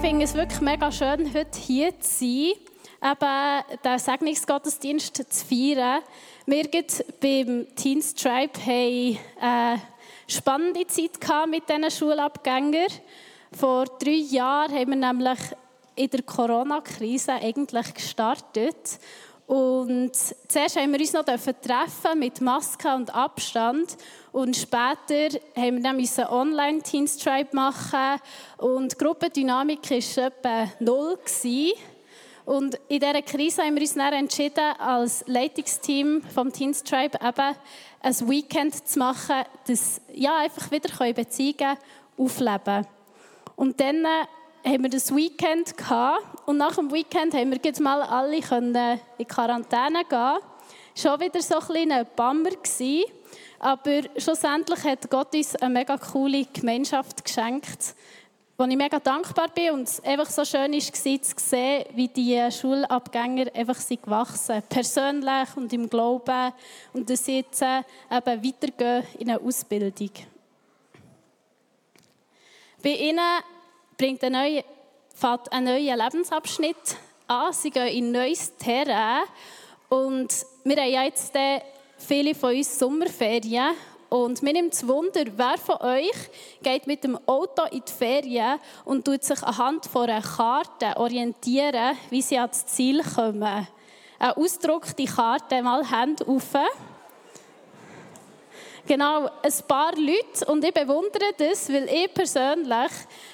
Ich finde es wirklich mega schön, heute hier zu sein, eben den Segnungsgottesdienst zu feiern. Wir beim Teens Tribe eine spannende Zeit mit diesen Schulabgängern. Vor drei Jahren haben wir nämlich in der Corona-Krise eigentlich gestartet. Und zuerst haben wir uns noch treffen mit Maske und Abstand. Und später haben wir dann einen Online-Teamstripe machen. Und die Gruppendynamik war etwa null. Und in dieser Krise haben wir uns dann entschieden, als Leitungsteam vom Teamstripe eben ein Weekend zu machen, das ja, einfach wieder Beziehungen aufleben können. Und dann haben wir das Weekend gehabt und nach dem Weekend haben wir jetzt mal alle können in Quarantäne gehen. Schon wieder so ein kleiner Bammer gewesen, aber schlussendlich hat Gott uns eine mega coole Gemeinschaft geschenkt, wo ich mega dankbar bin und es einfach so schön war zu sehen, wie die Schulabgänger einfach sind gewachsen, persönlich und im Glauben und dass sie jetzt eben weitergehen in eine Ausbildung. Bei ihnen bringt einen neuen, fängt einen neuen Lebensabschnitt an. Sie gehen in neues Terrain. Und wir haben ja jetzt viele von uns Sommerferien. Und mir nimmt es Wunder, wer von euch geht mit dem Auto in die Ferien und tut sich anhand von einer Karte orientieren, wie sie ans Ziel kommen. Ein Ausdruck, die Karte mal Hände auf. Genau, ein paar Leute und ich bewundere das, weil ich persönlich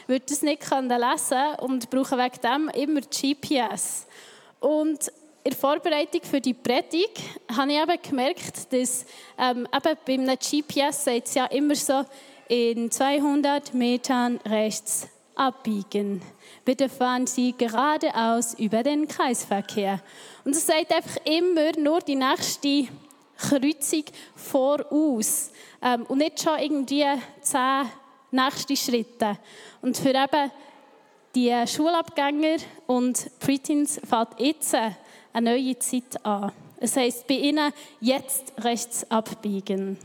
würde das nicht lesen und brauche wegen dem immer GPS. Und in der Vorbereitung für die Predigt habe ich eben gemerkt, dass ähm, eben bei einem GPS sagt es ja immer so, in 200 Metern rechts abbiegen. Bitte fahren Sie geradeaus über den Kreisverkehr. Und es sagt einfach immer nur die nächste Kreuzung voraus ähm, und nicht schon irgendwie zehn nächste Schritte. Und für eben die Schulabgänger und Preteens fängt jetzt eine neue Zeit an. Es heisst bei ihnen jetzt rechts abbiegen.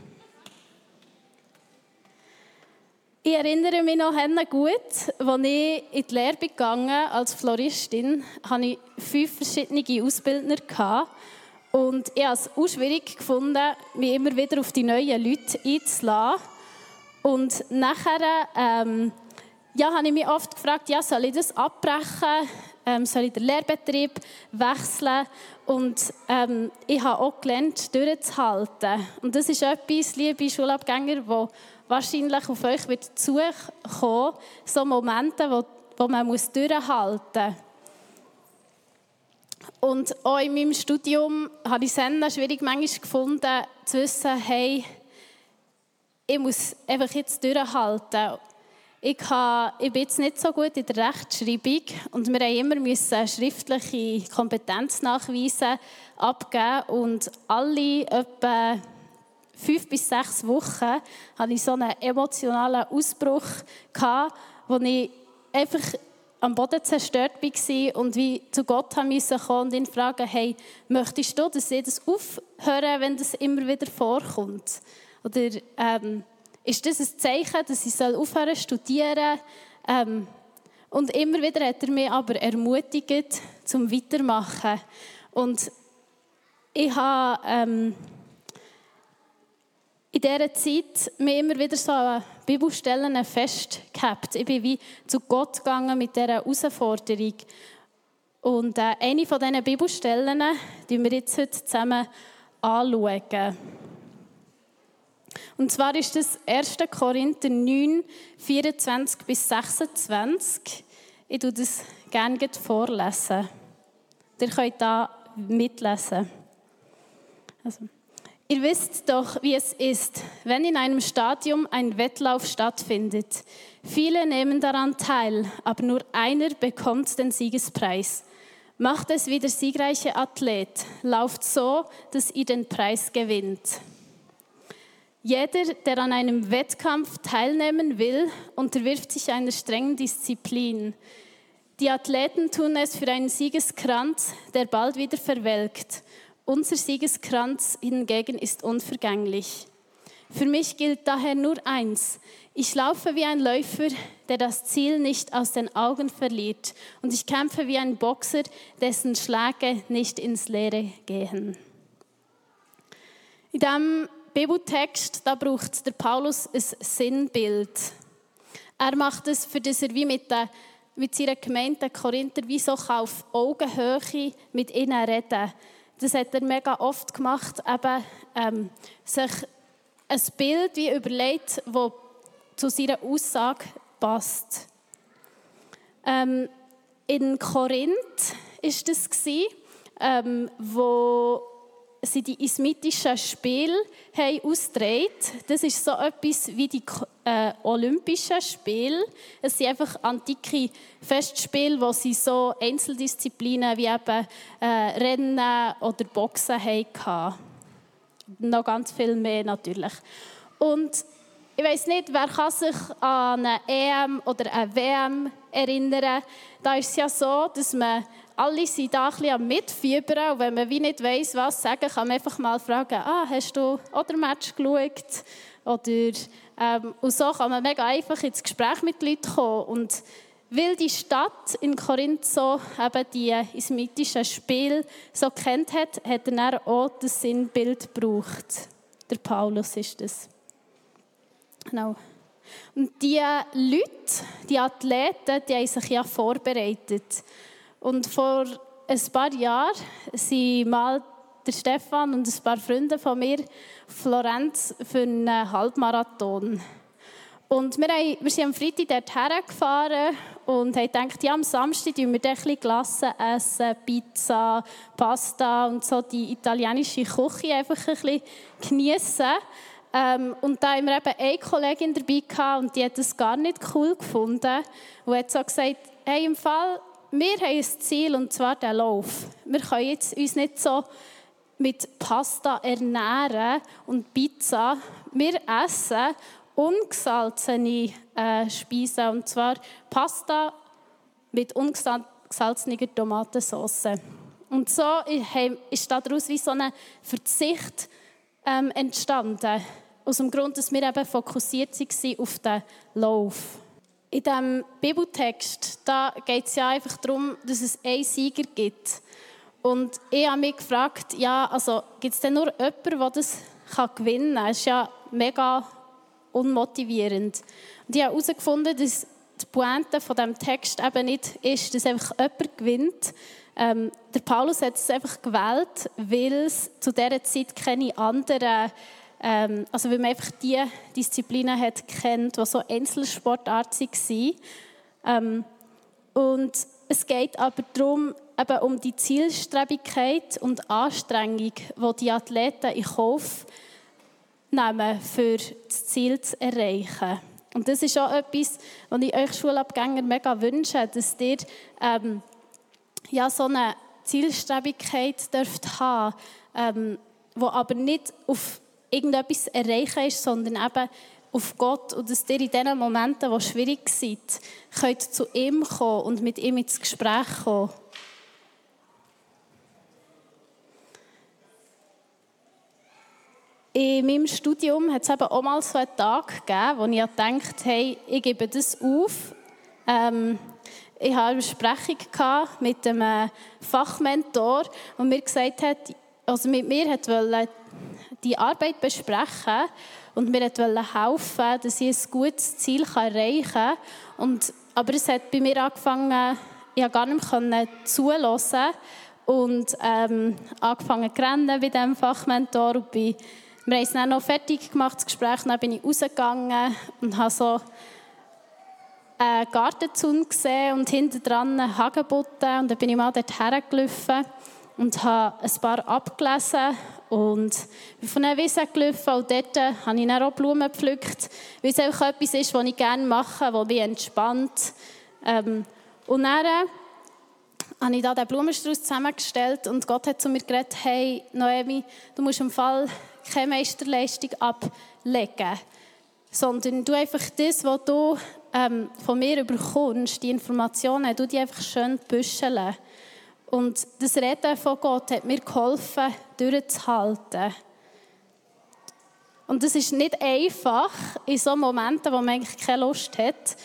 Ich erinnere mich noch gut, als ich in die Lehre gegangen als Floristin, hatte ich fünf verschiedene Ausbildner. Gehabt. Und ich habe es auch schwierig gefunden, mich immer wieder auf die neuen Leute einzulassen. Und nachher ähm, ja, habe ich mich oft gefragt, ja, soll ich das abbrechen? Ähm, soll ich den Lehrbetrieb wechseln? Und ähm, ich habe auch gelernt, durchzuhalten. Und das ist etwas, liebe Schulabgänger, wo wahrscheinlich auf euch wird zukommen, so Momente, wo, wo man durchhalten muss. Und auch in meinem Studium habe ich es schwierig manchmal gefunden, zu wissen, hey, ich muss einfach jetzt durchhalten. Ich, habe, ich bin jetzt nicht so gut in der Rechtschreibung und wir haben immer müssen schriftliche Kompetenznachweise abgeben und alle etwa fünf bis sechs Wochen hatte ich so einen emotionalen Ausbruch gehabt, wo ich einfach am Boden zerstört war und wie zu Gott haben kommen und ihn fragen, hey, möchtest du, dass ich das aufhören, wenn das immer wieder vorkommt? Oder ähm, ist das ein Zeichen, dass ich aufhören zu studieren? Ähm, und immer wieder hat er mich aber ermutigt, zum Weitermachen. Und ich habe ähm, in dieser Zeit mir immer wieder so Bibelstellen festgehabt. Ich bin wie zu Gott gegangen mit dieser Herausforderung. Und äh, eine von diesen Bibelstellen, die wir jetzt heute zusammen anschauen. Und zwar ist das 1. Korinther 9, 24 bis 26. Ich lese das gerne vorlesen. Ihr könnt da mitlesen. Also. Ihr wisst doch, wie es ist, wenn in einem Stadium ein Wettlauf stattfindet. Viele nehmen daran teil, aber nur einer bekommt den Siegespreis. Macht es wie der siegreiche Athlet, lauft so, dass ihr den Preis gewinnt. Jeder, der an einem Wettkampf teilnehmen will, unterwirft sich einer strengen Disziplin. Die Athleten tun es für einen Siegeskranz, der bald wieder verwelkt. Unser Siegeskranz hingegen ist unvergänglich. Für mich gilt daher nur eins. Ich laufe wie ein Läufer, der das Ziel nicht aus den Augen verliert. Und ich kämpfe wie ein Boxer, dessen Schläge nicht ins Leere gehen. In diesem Bibeltext da braucht der Paulus ein Sinnbild. Er macht es, für das er wie mit, der, mit seiner Gemeinde Korinther wie so auf Augenhöhe mit ihnen reden das hat er mega oft gemacht, eben, ähm, sich ein Bild wie überlegt, das zu seiner Aussage passt. Ähm, in Korinth ist das ähm, wo sie die ismitischen Spiele haben ausgetragen. Das ist so etwas wie die äh, Olympischen Spiele. Es sind einfach antike Festspiele, wo sie so Einzeldisziplinen wie eben äh, Rennen oder Boxen hatten. Noch ganz viel mehr natürlich. Und ich weiß nicht, wer kann sich an eine EM oder eine WM erinnern. Da ist es ja so, dass man alle sind da ein bisschen am Mitfiebern und wenn man wie nicht weiss, was sagen, kann man einfach mal fragen, ah, hast du oder Match geschaut? Oder, ähm, und so kann man mega einfach ins Gespräch mit Leuten kommen. Und weil die Stadt in Korinth so eben die ismitischen Spiel so kennt hat, hat er auch das Sinnbild gebraucht. Der Paulus ist das. Genau. Und die Leute, die Athleten, die haben sich ja vorbereitet. Und vor ein paar Jahren sind mal der Stefan und ein paar Freunde von mir Florenz für einen Halbmarathon. Und wir, haben, wir sind am Freitag dorthin gefahren und haben gedacht, ja, am Samstag essen wir ein bisschen Glasse essen, Pizza, Pasta und so die italienische Küche einfach ein bisschen geniessen. Ähm, und da haben wir eben eine Kollegin dabei gehabt und die hat das gar nicht cool gefunden und hat so gesagt, hey, im Fall, wir haben ein Ziel und zwar den Lauf. Wir können jetzt uns nicht so mit Pasta ernähren und Pizza. Wir essen ungesalzene äh, Speisen und zwar Pasta mit ungesalzener Tomatensauce. Und so ist daraus wie so ein Verzicht ähm, entstanden. Aus dem Grund, dass wir eben fokussiert waren auf den Lauf. In diesem Bibeltext geht es ja einfach darum, dass es einen Sieger gibt. Und ich habe mich gefragt, ja, also gibt es denn nur jemanden, der das kann gewinnen kann? Das ist ja mega unmotivierend. Und ich habe herausgefunden, dass die Pointe von diesem Text eben nicht ist, dass einfach jemand gewinnt. Ähm, der Paulus hat es einfach gewählt, weil es zu dieser Zeit keine anderen ähm, also weil man einfach die Disziplinen hat kennt, die so Einzelsportarten waren. Ähm, und es geht aber darum, eben um die Zielstrebigkeit und Anstrengung, die die Athleten in Kauf nehmen, für das Ziel zu erreichen. Und das ist auch etwas, was ich euch Schulabgänger mega wünsche, dass ihr ähm, ja, so eine Zielstrebigkeit dürft haben, ähm, wo aber nicht auf irgendetwas erreichen ist, sondern eben auf Gott und dass ihr in diesen Momenten, die schwierig sind, könnt zu ihm kommen und mit ihm ins Gespräch kommen. In meinem Studium hat es eben auch mal so einen Tag gegeben, wo ich gedacht hey, ich gebe das auf. Ähm, ich hatte eine Besprechung mit einem Fachmentor, der mir gesagt hat, also mit mir wollte die Arbeit besprechen und mir wollte helfen, dass ich ein gutes Ziel erreichen kann. Und, aber es hat bei mir angefangen, ich konnte gar nicht mehr zuhören und ähm, angefangen zu rennen bei diesem Fachmentor. Und bin, wir haben es dann noch fertig gemacht, das Gespräch. Dann bin ich rausgegangen und habe so einen Gartenzaun gesehen und hinten dran Hagebutten. Und dann bin ich mal dort hergelaufen und habe ein paar abgelesen Und von einer Wiese gelaufen und dort habe ich dann auch Blumen gepflückt, weil es einfach etwas ist, was ich gerne mache, was mich entspannt. Ähm, und dann äh, habe ich da den Blumenstrauß zusammengestellt und Gott hat zu mir gesagt, hey Noemi, du musst im Fall keine Meisterleistung ablegen, sondern du einfach das, was du ähm, von mir bekommst, die Informationen, du die einfach schön büscheln. Und das Reden von Gott hat mir geholfen, durchzuhalten. Und das ist nicht einfach in so Momenten, wo man eigentlich keine Lust hat.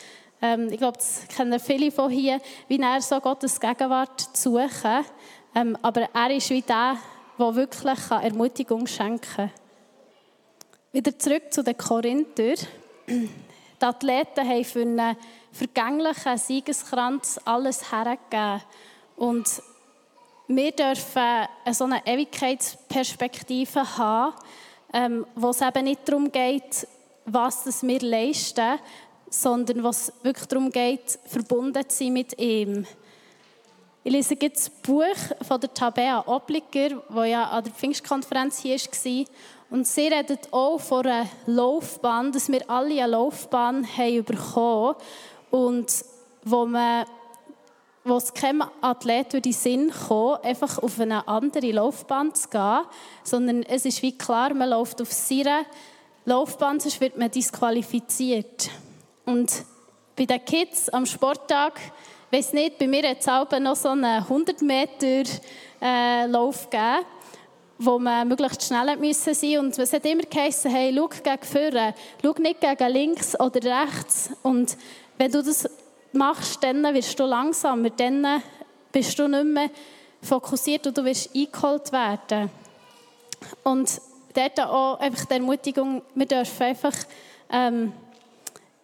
Ähm, ich glaube, das kennen viele von hier, wie er so Gottes Gegenwart zu suchen. Ähm, aber er ist wie der, der wirklich Ermutigung schenken kann. Wieder zurück zu den Korinther. Die Athleten haben für einen vergänglichen Siegeskranz alles hergegeben. Und wir dürfen so eine Ewigkeitsperspektive haben, ähm, wo es eben nicht darum geht, was wir leisten, sondern was wirklich darum geht, verbunden zu sein mit ihm. Ich lese jetzt das Buch von der Tabea Obliger, wo ja an der Pfingstkonferenz hier war. Und sie redet auch von einer Laufbahn, dass wir alle eine Laufbahn haben bekommen und wo man wo es keinem Athlet in den Sinn kommen, einfach auf eine andere Laufbahn zu gehen, sondern es ist wie klar, man läuft auf seiner Laufbahn, sonst wird man disqualifiziert. Und bei den Kids am Sporttag, ich weiß nicht, bei mir hat es auch noch so einen 100 Meter äh, Lauf gegeben, wo man möglichst schnell sein musste. Und es hat immer geheißen, hey, schau gegen vorne, schau nicht gegen links oder rechts. Und wenn du das machst, dann wirst du langsamer, dann bist du nicht mehr fokussiert und du wirst eingeholt werden. Und dort auch einfach die Ermutigung, wir dürfen einfach ähm,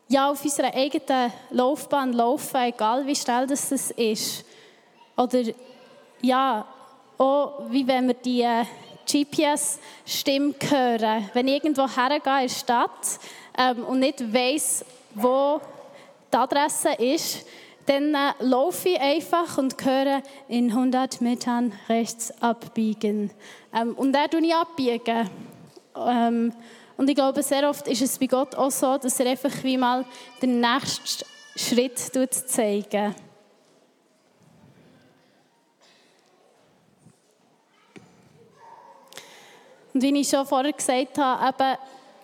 ja, auf unserer eigenen Laufbahn laufen, egal wie schnell das ist. Oder ja, auch wie wenn wir die äh, GPS-Stimme hören. Wenn ich irgendwo hergehe in der Stadt ähm, und nicht weiss, wo die Adresse ist, dann äh, laufe ich einfach und höre in 100 Metern rechts abbiegen. Ähm, und dann tue ich abbiegen. Ähm, und ich glaube, sehr oft ist es bei Gott auch so, dass er einfach wie mal den nächsten Schritt zeigen wie ich schon vorher gesagt habe, eben,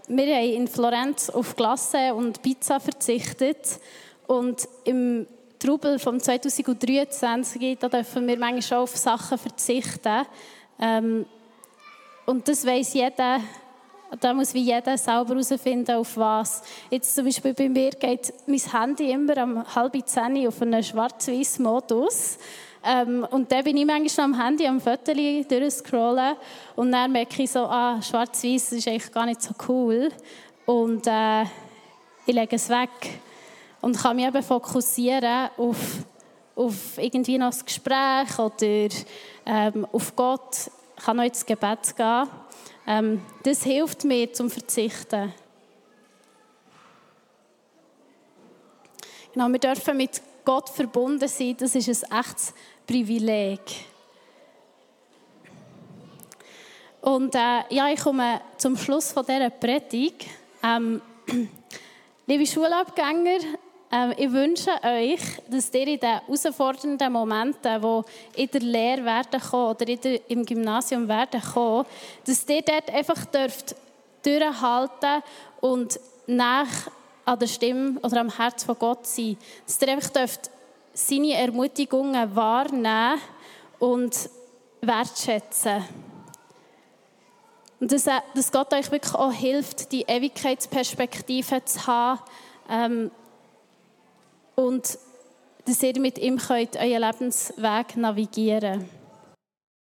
wir haben in Florenz auf Glasse und Pizza verzichtet. Und im Trubel vom 2023 da dürfen wir manchmal schon auf Sachen verzichten. Ähm, und das weiß jeder, da muss wie jeder selber herausfinden, auf was. Jetzt zum Beispiel bei mir geht mein Handy immer um halb zehn auf einen schwarz-weiß Modus. Ähm, und dann bin ich manchmal am Handy am Foto durchscrollen und dann merke ich so, ah, schwarz-weiß ist eigentlich gar nicht so cool. Und äh, ich lege es weg und kann mich eben fokussieren auf, auf irgendwie noch das Gespräch oder ähm, auf Gott. Ich kann noch ins Gebet gehen. Ähm, das hilft mir zum Verzichten. Genau, wir dürfen mit Gott verbunden sein. Das ist ein echtes Privileg. Und äh, ja, ich komme zum Schluss von dieser Predigt. Ähm, liebe Schulabgänger, äh, ich wünsche euch, dass ihr in den herausfordernden Momenten, die in der Lehre werden kommen oder in der, im Gymnasium werden kommen, dass ihr dort einfach dürft durchhalten und nach an der Stimme oder am Herz von Gott sein. Dass ihr einfach dürft seine Ermutigungen wahrnehmen und wertschätzen. Und dass, äh, dass Gott euch wirklich auch hilft, die Ewigkeitsperspektive zu haben ähm, und dass ihr mit ihm könnt euren Lebensweg navigieren könnt.